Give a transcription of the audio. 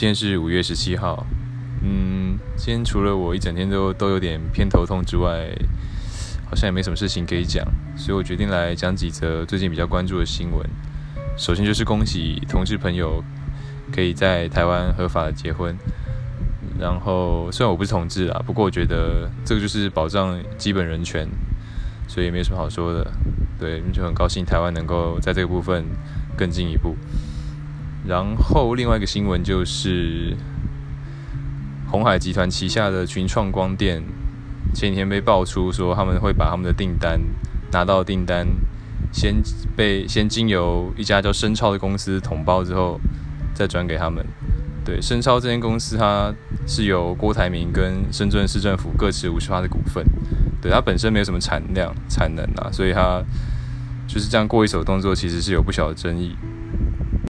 今天是五月十七号，嗯，今天除了我一整天都都有点偏头痛之外，好像也没什么事情可以讲，所以我决定来讲几则最近比较关注的新闻。首先就是恭喜同志朋友可以在台湾合法结婚，然后虽然我不是同志啊，不过我觉得这个就是保障基本人权，所以也没什么好说的。对，就很高兴台湾能够在这个部分更进一步。然后另外一个新闻就是，红海集团旗下的群创光电前几天被爆出说他们会把他们的订单拿到订单，先被先经由一家叫深超的公司统包之后，再转给他们。对，深超这间公司它是由郭台铭跟深圳市政府各持五十的股份。对，它本身没有什么产量产能啊，所以它就是这样过一手动作，其实是有不小的争议。